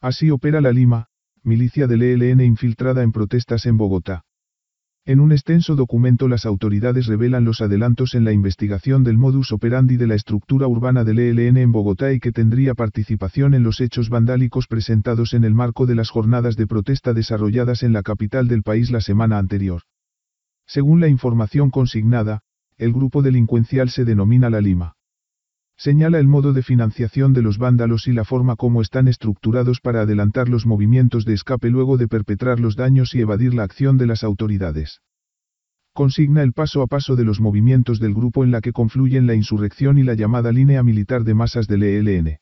Así opera la Lima, milicia del ELN infiltrada en protestas en Bogotá. En un extenso documento las autoridades revelan los adelantos en la investigación del modus operandi de la estructura urbana del ELN en Bogotá y que tendría participación en los hechos vandálicos presentados en el marco de las jornadas de protesta desarrolladas en la capital del país la semana anterior. Según la información consignada, el grupo delincuencial se denomina La Lima. Señala el modo de financiación de los vándalos y la forma como están estructurados para adelantar los movimientos de escape luego de perpetrar los daños y evadir la acción de las autoridades. Consigna el paso a paso de los movimientos del grupo en la que confluyen la insurrección y la llamada línea militar de masas del ELN.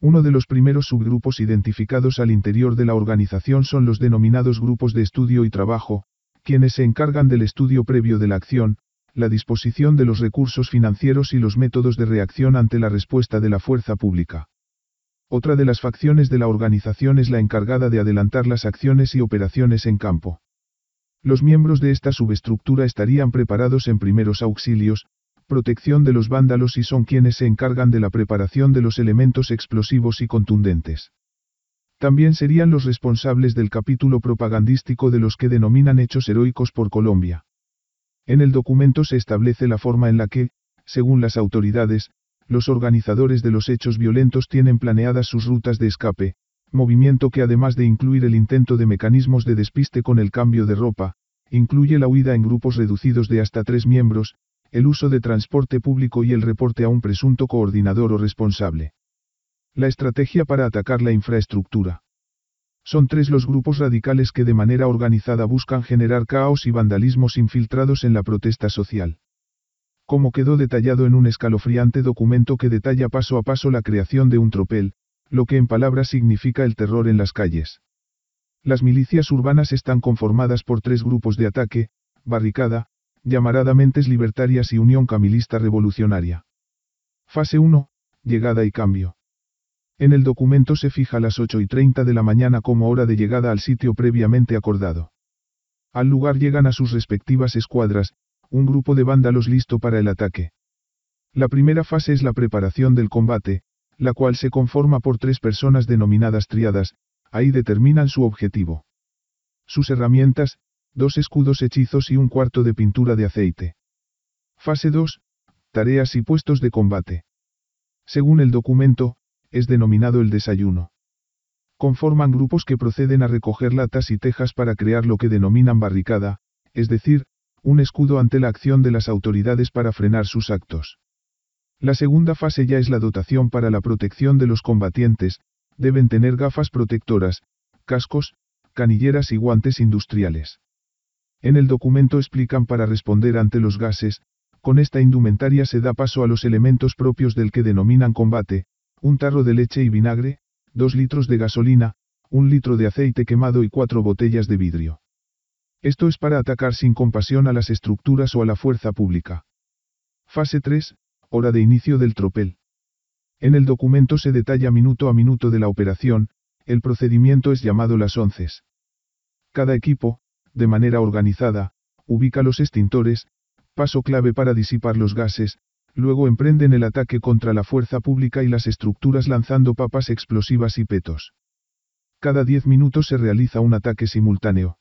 Uno de los primeros subgrupos identificados al interior de la organización son los denominados grupos de estudio y trabajo, quienes se encargan del estudio previo de la acción, la disposición de los recursos financieros y los métodos de reacción ante la respuesta de la fuerza pública. Otra de las facciones de la organización es la encargada de adelantar las acciones y operaciones en campo. Los miembros de esta subestructura estarían preparados en primeros auxilios, protección de los vándalos y son quienes se encargan de la preparación de los elementos explosivos y contundentes. También serían los responsables del capítulo propagandístico de los que denominan hechos heroicos por Colombia. En el documento se establece la forma en la que, según las autoridades, los organizadores de los hechos violentos tienen planeadas sus rutas de escape, movimiento que además de incluir el intento de mecanismos de despiste con el cambio de ropa, incluye la huida en grupos reducidos de hasta tres miembros, el uso de transporte público y el reporte a un presunto coordinador o responsable. La estrategia para atacar la infraestructura. Son tres los grupos radicales que de manera organizada buscan generar caos y vandalismos infiltrados en la protesta social. Como quedó detallado en un escalofriante documento que detalla paso a paso la creación de un tropel, lo que en palabras significa el terror en las calles. Las milicias urbanas están conformadas por tres grupos de ataque, barricada, llamarada Mentes Libertarias y Unión Camilista Revolucionaria. Fase 1, llegada y cambio. En el documento se fija las 8 y 30 de la mañana como hora de llegada al sitio previamente acordado. Al lugar llegan a sus respectivas escuadras, un grupo de vándalos listo para el ataque. La primera fase es la preparación del combate, la cual se conforma por tres personas denominadas triadas, ahí determinan su objetivo. Sus herramientas, dos escudos hechizos y un cuarto de pintura de aceite. Fase 2, tareas y puestos de combate. Según el documento, es denominado el desayuno. Conforman grupos que proceden a recoger latas y tejas para crear lo que denominan barricada, es decir, un escudo ante la acción de las autoridades para frenar sus actos. La segunda fase ya es la dotación para la protección de los combatientes, deben tener gafas protectoras, cascos, canilleras y guantes industriales. En el documento explican para responder ante los gases, con esta indumentaria se da paso a los elementos propios del que denominan combate, un tarro de leche y vinagre, dos litros de gasolina, un litro de aceite quemado y cuatro botellas de vidrio. Esto es para atacar sin compasión a las estructuras o a la fuerza pública. Fase 3, hora de inicio del tropel. En el documento se detalla minuto a minuto de la operación, el procedimiento es llamado las onces. Cada equipo, de manera organizada, ubica los extintores, paso clave para disipar los gases, luego emprenden el ataque contra la fuerza pública y las estructuras lanzando papas explosivas y petos. Cada diez minutos se realiza un ataque simultáneo.